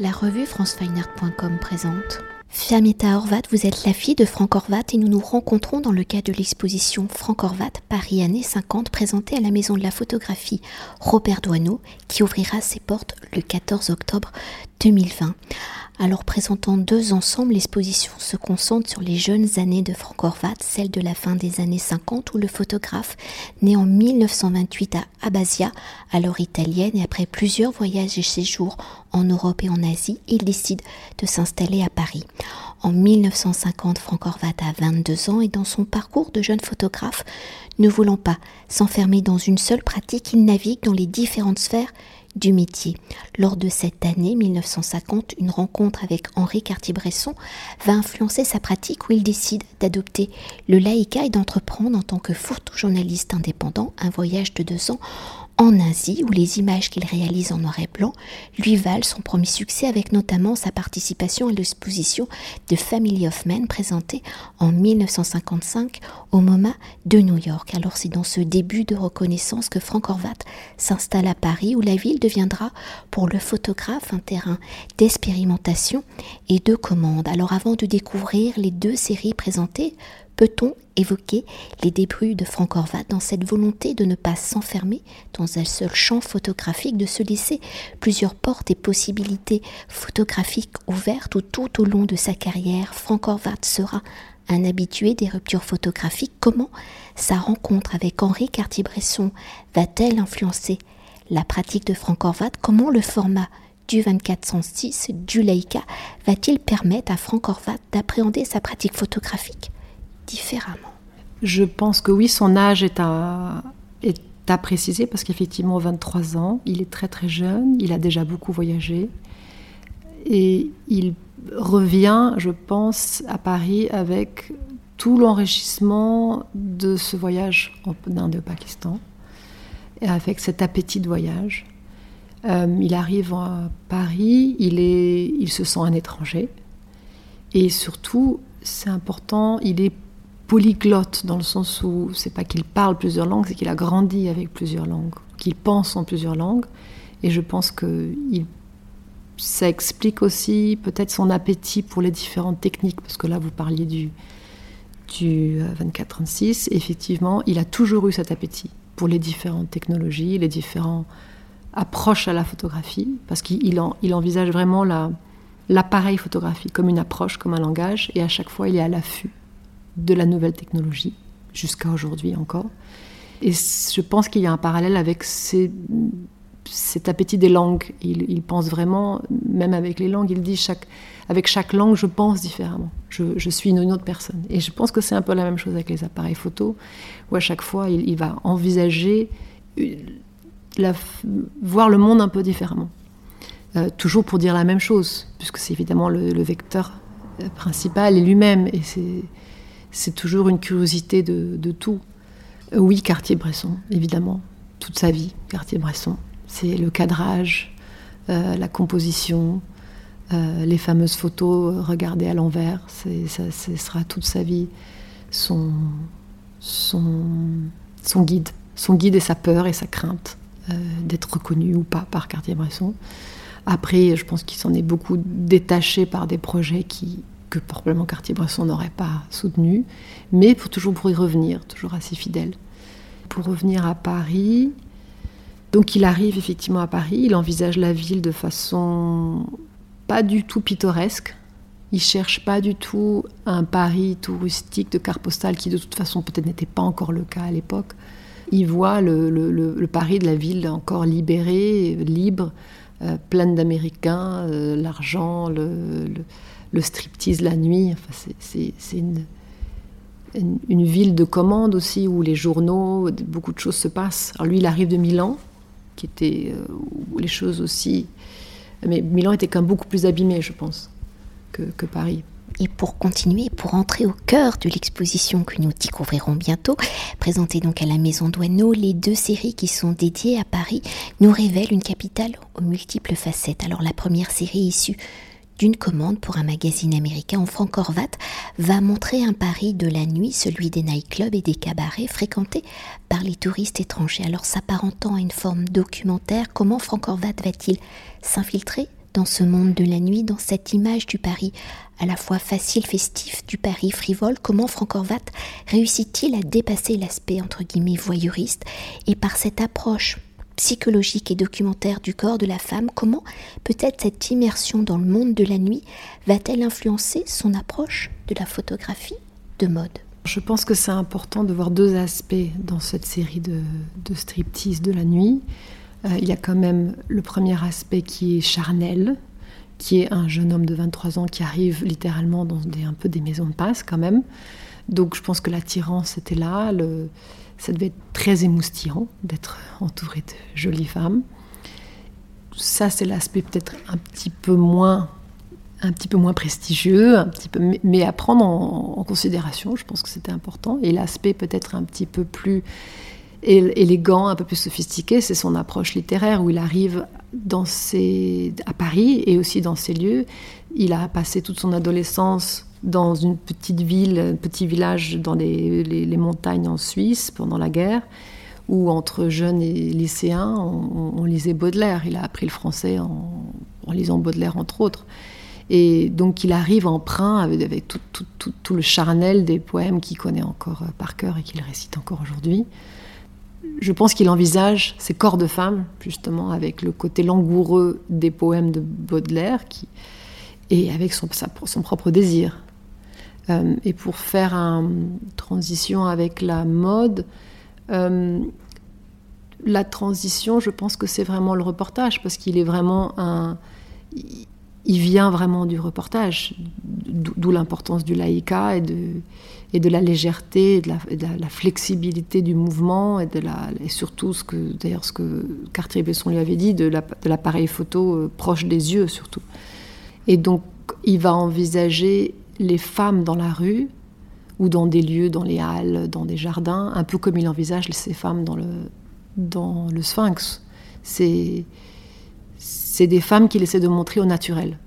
La revue francefineart.com présente Fiametta Horvat, vous êtes la fille de Franck Horvat et nous nous rencontrons dans le cadre de l'exposition Franck Horvat Paris années 50 présentée à la Maison de la photographie Robert Doisneau qui ouvrira ses portes le 14 octobre 2020. Alors présentant deux ensembles, l'exposition se concentre sur les jeunes années de Franck Horvat, celles de la fin des années 50 où le photographe, né en 1928 à Abasia, alors italienne, et après plusieurs voyages et séjours en Europe et en Asie, il décide de s'installer à Paris. En 1950, Franck Horvat a 22 ans et dans son parcours de jeune photographe, ne voulant pas s'enfermer dans une seule pratique, il navigue dans les différentes sphères du métier. Lors de cette année 1950, une rencontre avec Henri Cartier-Bresson va influencer sa pratique où il décide d'adopter le laïka et d'entreprendre en tant que photojournaliste indépendant un voyage de deux ans en Asie, où les images qu'il réalise en noir et blanc lui valent son premier succès avec notamment sa participation à l'exposition de Family of Men présentée en 1955 au MoMA de New York. Alors c'est dans ce début de reconnaissance que Frank Horvat s'installe à Paris où la ville deviendra pour le photographe un terrain d'expérimentation et de commande. Alors avant de découvrir les deux séries présentées, Peut-on évoquer les débris de Franck Horvat dans cette volonté de ne pas s'enfermer dans un seul champ photographique, de se laisser plusieurs portes et possibilités photographiques ouvertes où tout au long de sa carrière, Franck Horvat sera un habitué des ruptures photographiques. Comment sa rencontre avec Henri Cartier-Bresson va-t-elle influencer la pratique de Franck Horvat Comment le format du 2406 du Leica va-t-il permettre à Franck Horvat d'appréhender sa pratique photographique? Je pense que oui, son âge est à, est à préciser parce qu'effectivement, 23 ans, il est très très jeune, il a déjà beaucoup voyagé et il revient, je pense, à Paris avec tout l'enrichissement de ce voyage en Inde et au Pakistan et avec cet appétit de voyage. Euh, il arrive à Paris, il, est, il se sent un étranger et surtout, c'est important, il est polyglotte dans le sens où c'est pas qu'il parle plusieurs langues, c'est qu'il a grandi avec plusieurs langues, qu'il pense en plusieurs langues. Et je pense que il, ça explique aussi peut-être son appétit pour les différentes techniques, parce que là vous parliez du, du 24-36. Euh, Effectivement, il a toujours eu cet appétit pour les différentes technologies, les différentes approches à la photographie, parce qu'il il envisage vraiment l'appareil photographique comme une approche, comme un langage, et à chaque fois il est à l'affût de la nouvelle technologie, jusqu'à aujourd'hui encore. Et je pense qu'il y a un parallèle avec cet appétit des langues. Il, pense vraiment, même avec les langues, il dit chaque, avec chaque langue, je pense différemment. Je, suis une, autre personne. Et je pense que c'est un peu la même chose avec les appareils photo, où à chaque fois, il, va envisager, la, voir le monde un peu différemment. Euh, toujours pour dire la même chose, puisque c'est évidemment le, le, vecteur euh, principal et lui-même. Et c'est c'est toujours une curiosité de, tout. Euh, oui, Cartier-Bresson, évidemment, toute sa vie, Cartier-Bresson. C'est le cadrage, euh, la composition, euh, les fameuses photos regardées à l'envers. Ça, ce sera toute sa vie son, son, son, guide, son guide et sa peur et sa crainte d'être reconnu ou pas par Cartier-Bresson. Après, je pense qu'il s'en est beaucoup détaché par des projets qui, que probablement Cartier-Bresson n'aurait pas soutenu, mais pour toujours pour y revenir, toujours assez fidèle. Pour revenir à Paris, donc il arrive effectivement à Paris, il envisage la ville de façon pas du tout pittoresque. Il cherche pas du tout un Paris touristique de carte postale qui de toute façon peut-être n'était pas encore le cas à l'époque. Il voit le, Paris de la ville encore libéré, libre, euh, pleine d'Américains, euh, l'argent, le le striptease la nuit. Enfin, c'est une, ville de commande aussi où les journaux, beaucoup de choses se passent. Alors lui, il arrive de Milan, qui était euh, où les choses aussi. Mais Milan était quand même beaucoup plus abîmé, je pense, que, que Paris. Et pour continuer, pour entrer au cœur de l'exposition que nous découvrirons bientôt, présentée donc à la Maison Douaneau, les deux séries qui sont dédiées à Paris nous révèlent une capitale aux multiples facettes. Alors la première série issue d'une commande pour un magazine américain, en Horvat va montrer un Paris de la nuit, celui des nightclubs et des cabarets fréquentés par les touristes étrangers. Alors s'apparentant à une forme documentaire, comment Franck Horvat va-t-il s'infiltrer dans ce monde de la nuit, dans cette image du Paris à la fois facile, festif, du Paris frivole, comment Franck Horvat réussit-il à dépasser l'aspect entre guillemets voyeuriste et par cette approche psychologique et documentaire du corps de la femme, comment peut-être cette immersion dans le monde de la nuit va-t-elle influencer son approche de la photographie de mode? Je pense que c'est important de voir deux aspects dans cette série de, striptease de la nuit. Euh, il y a quand même le premier aspect qui est charnel, qui est un jeune homme de 23 ans qui arrive littéralement dans un peu des maisons de passe quand même. Donc je pense que l'attirance était là, ça devait être très émoustillant d'être entouré de jolies femmes. Ça c'est l'aspect peut-être un petit peu moins un petit peu moins prestigieux, un petit peu, mais à prendre en, en considération, je pense que c'était important. Et l'aspect peut-être un petit peu plus élégant, un peu plus sophistiqué, c'est son approche littéraire où il arrive dans ses, à Paris et aussi dans ces lieux. Il a passé toute son adolescence dans une petite ville, un petit village dans les, montagnes en Suisse pendant la guerre, où entre jeunes et lycéens, on, lisait Baudelaire. Il a appris le français en, lisant Baudelaire, entre autres. Et donc il arrive en emprunt avec, avec tout, tout, le charnel des poèmes qu'il connaît encore par cœur et qu'il récite encore aujourd'hui je pense qu'il envisage ces corps de femmes, justement, avec le côté langoureux des poèmes de Baudelaire, et avec son, son propre désir. Euh, et pour faire une transition avec la mode, euh, la transition, je pense que c'est vraiment le reportage, parce qu'il est vraiment un. Il vient vraiment du reportage, d'où l'importance du laïka et de, et de la légèreté, et de la, flexibilité du mouvement, et, de la, et surtout ce que, d'ailleurs, ce que Cartier-Bresson lui avait dit, de, l'appareil photo euh, proche des yeux surtout. Et donc, il va envisager les femmes dans la rue, ou dans des lieux, dans les halles, dans des jardins, un peu comme il envisage ces femmes dans le, dans le sphinx. C'est, c'est des femmes qu'il essaie de montrer au naturel.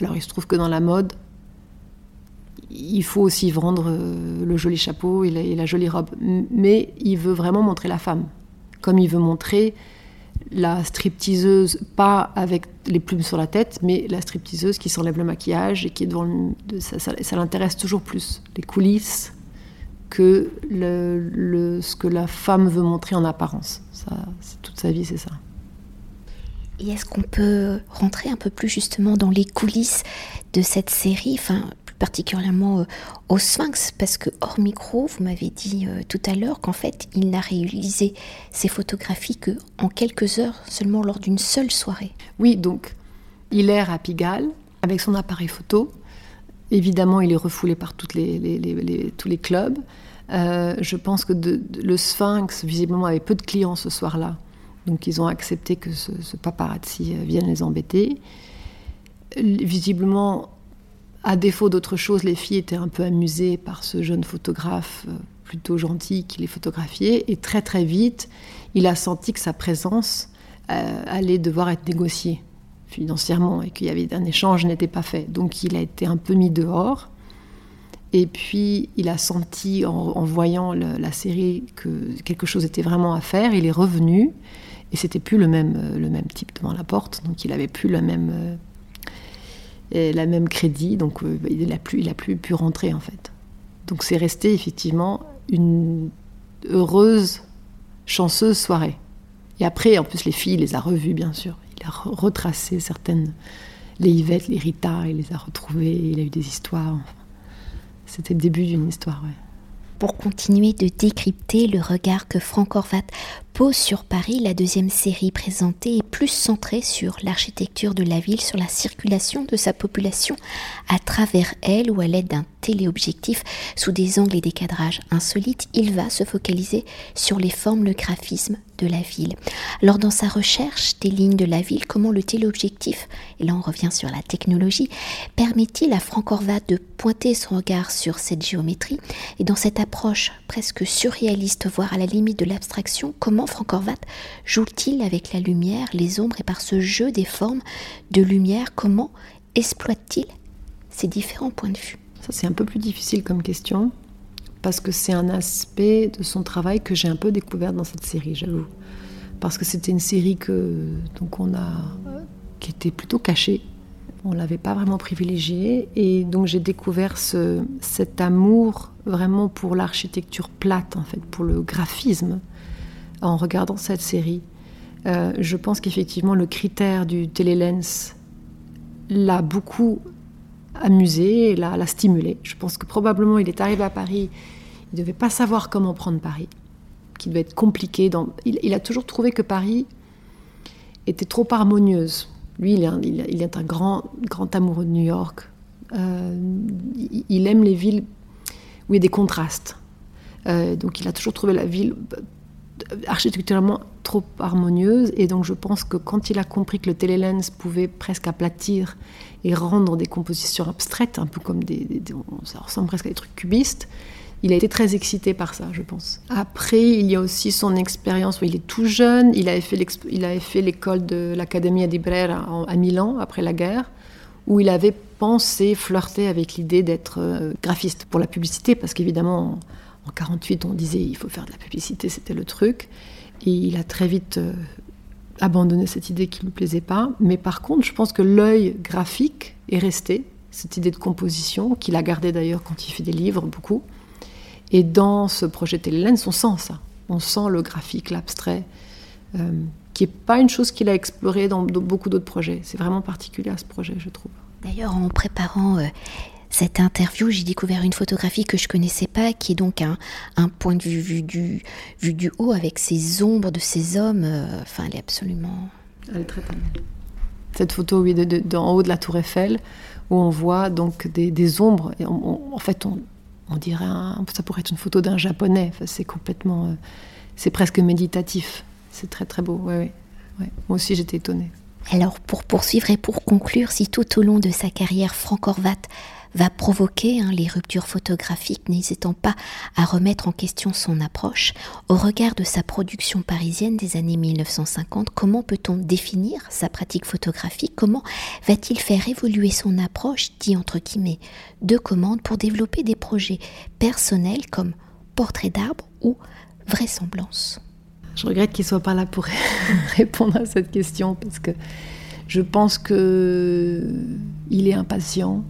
Alors il se trouve que dans la mode, il faut aussi vendre euh, le joli chapeau et la, jolie robe. Mais il veut vraiment montrer la femme. Comme il veut montrer la stripteaseuse, pas avec les plumes sur la tête, mais la stripteaseuse qui s'enlève le maquillage et qui est devant le, ça, l'intéresse toujours plus. Les coulisses que ce que la femme veut montrer en apparence. Ça, toute sa vie, c'est ça. Et est-ce qu'on peut rentrer un peu plus justement dans les coulisses de cette série enfin, particulièrement euh, au Sphinx, parce que hors micro, vous m'avez dit euh, tout à l'heure qu'en fait, il n'a réalisé ses photographies que en quelques heures, seulement lors d'une seule soirée. Oui, donc il est à Pigalle avec son appareil photo. Évidemment, il est refoulé par les, tous les clubs. Euh, je pense que le Sphinx, visiblement, avait peu de clients ce soir-là. Donc, ils ont accepté que ce, paparazzi vienne les embêter. Visiblement, à défaut d'autre chose, les filles étaient un peu amusées par ce jeune photographe euh, plutôt gentil qui les photographiait. Et très très vite, il a senti que sa présence euh, allait devoir être négociée financièrement et qu'il y avait un échange n'était pas fait. Donc il a été un peu mis dehors. Et puis il a senti en, voyant la série que quelque chose était vraiment à faire. Il est revenu et c'était plus le même, euh, le même type devant la porte. Donc il avait plus le même la même crédit, donc euh, il n'a plus, il a plus pu rentrer en fait. Donc c'est resté effectivement une heureuse, chanceuse soirée. Et après, en plus, les filles, il les a revues, bien sûr. Il a retracé certaines, les Yvette, les Rita, il les a retrouvées, il a eu des histoires. C'était le début d'une histoire, ouais. Pour continuer de décrypter le regard que Franck Horvat pose sur Paris, la deuxième série présentée est plus centrée sur l'architecture de la ville, sur la circulation de sa population à travers elle ou à l'aide d'un téléobjectif sous des angles et des cadrages insolites. Il va se focaliser sur les formes, le graphisme de la ville. Alors dans sa recherche des lignes de la ville, comment le téléobjectif, et là on revient sur la technologie, permet-il à Franck Horvat de pointer son regard sur cette géométrie? Et dans cette approche presque surréaliste, voire à la limite de l'abstraction, comment Franck Horvat joue-t-il avec la lumière, les ombres et par ce jeu des formes de lumière, comment exploite-t-il ces différents points de vue? Ça c'est un peu plus difficile comme question parce que c'est un aspect de son travail que j'ai un peu découvert dans cette série, j'avoue. Parce que c'était une série que donc on a qui était plutôt caché. On l'avait pas vraiment privilégié. Et donc j'ai découvert ce, cet amour vraiment pour l'architecture plate, en fait, pour le graphisme, en regardant cette série. Euh, je pense qu'effectivement, le critère du télélens l'a beaucoup amusé, l'a stimulé. Je pense que probablement il est arrivé à Paris, il ne devait pas savoir comment prendre Paris, qu'il devait être compliqué. Il, a toujours trouvé que Paris était trop harmonieuse. Lui, il est un, grand amoureux de New York. Euh, il aime les villes où il y a des contrastes. Euh, donc il a toujours trouvé la ville architecturalement trop harmonieuse. Et donc je pense que quand il a compris que le télélens pouvait presque aplatir et rendre des compositions abstraites, un peu comme des, ça ressemble presque à des trucs cubistes, il a été très excité par ça, je pense. Après, il y a aussi son expérience où il est tout jeune. Il avait fait, l'école de l'Accademia di Brera à Milan après la guerre, où il avait pensé, flirté avec l'idée d'être euh, graphiste pour la publicité, parce qu'évidemment, en 48, on disait il faut faire de la publicité, c'était le truc. Et il a très vite euh, abandonné cette idée qui ne lui plaisait pas. Mais par contre, je pense que l'œil graphique est resté, cette idée de composition, qu'il a gardé d'ailleurs quand il fait des livres beaucoup. Et dans ce projet Télélens, on sent ça. On sent le graphique, l'abstrait, euh, qui n'est pas une chose qu'il a exploré dans, beaucoup d'autres projets. C'est vraiment particulier à ce projet, je trouve. D'ailleurs, en préparant euh, cette interview, j'ai découvert une photographie que je connaissais pas, qui est donc un, point de vue vu du, vu du haut avec ces ombres de ces hommes. Euh, enfin, elle est absolument. Elle est très belle. Cette photo, oui, d'en haut de la Tour Eiffel, où on voit donc des, ombres. Et en fait, on, on dirait, un, ça pourrait être une photo d'un japonais. c'est complètement, euh, c'est presque méditatif. C'est très très beau. Ouais, ouais. Moi aussi, j'étais étonnée. Alors, pour poursuivre et pour conclure, si tout au long de sa carrière, Franck Horvat va provoquer hein, les ruptures photographiques, n'hésitant pas à remettre en question son approche. Au regard de sa production parisienne des années 1950, comment peut-on définir sa pratique photographique? Comment va-t-il faire évoluer son approche, dit entre guillemets, de commande pour développer des projets personnels comme portrait d'arbre ou vraisemblance? Je regrette qu'il soit pas là pour répondre à cette question parce que je pense que il est impatient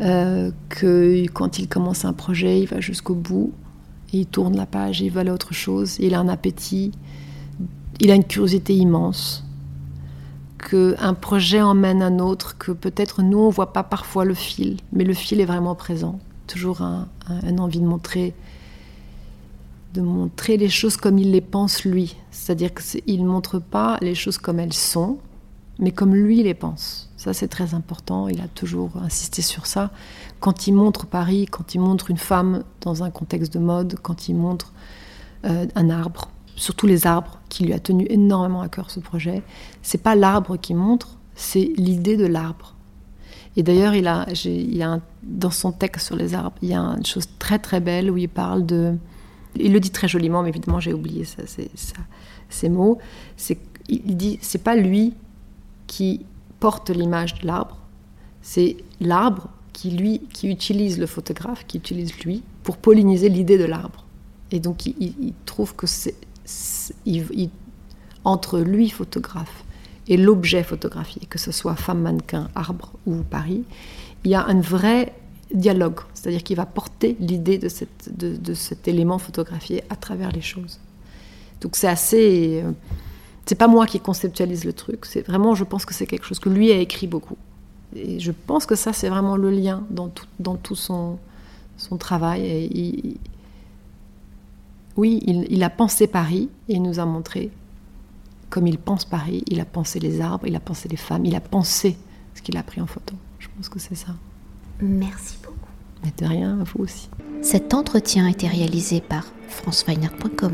euh, que quand il commence un projet, il va jusqu'au bout, il tourne la page, il aller à autre chose, il a un appétit, il a une curiosité immense, qu'un projet emmène un autre, que peut-être nous on voit pas parfois le fil, mais le fil est vraiment présent. Toujours un, envie de montrer, de montrer les choses comme il les pense lui, c'est-à-dire qu'il ne montre pas les choses comme elles sont, mais comme lui les pense. Ça, c'est très important. Il a toujours insisté sur ça. Quand il montre Paris, quand il montre une femme dans un contexte de mode, quand il montre euh, un arbre, surtout les arbres, qui lui a tenu énormément à cœur ce projet, c'est pas l'arbre qui montre, c'est l'idée de l'arbre. Et d'ailleurs, il a, il a dans son texte sur les arbres, il y a une chose très très belle où il parle de. Il le dit très joliment, mais évidemment, j'ai oublié ça, ces mots. C'est, il dit c'est pas lui qui porte l'image de l'arbre, c'est l'arbre qui lui qui utilise le photographe, qui utilise lui pour polliniser l'idée de l'arbre. Et donc il, trouve que c'est entre lui photographe et l'objet photographié, que ce soit femme mannequin, arbre ou Paris, il y a un vrai dialogue, c'est-à-dire qu'il va porter l'idée de, de, de, cet élément photographié à travers les choses. Donc c'est assez euh, c'est pas moi qui conceptualise le truc, c'est vraiment, je pense que c'est quelque chose que lui a écrit beaucoup. Et je pense que ça, c'est vraiment le lien dans tout, dans tout son, son travail. Et oui, il, il, a pensé Paris et il nous a montré comme il pense Paris. Il a pensé les arbres, il a pensé les femmes, il a pensé ce qu'il a pris en photo. Je pense que c'est ça. Merci beaucoup. Mais de rien, à vous aussi. Cet entretien a été réalisé par franceweiner.com.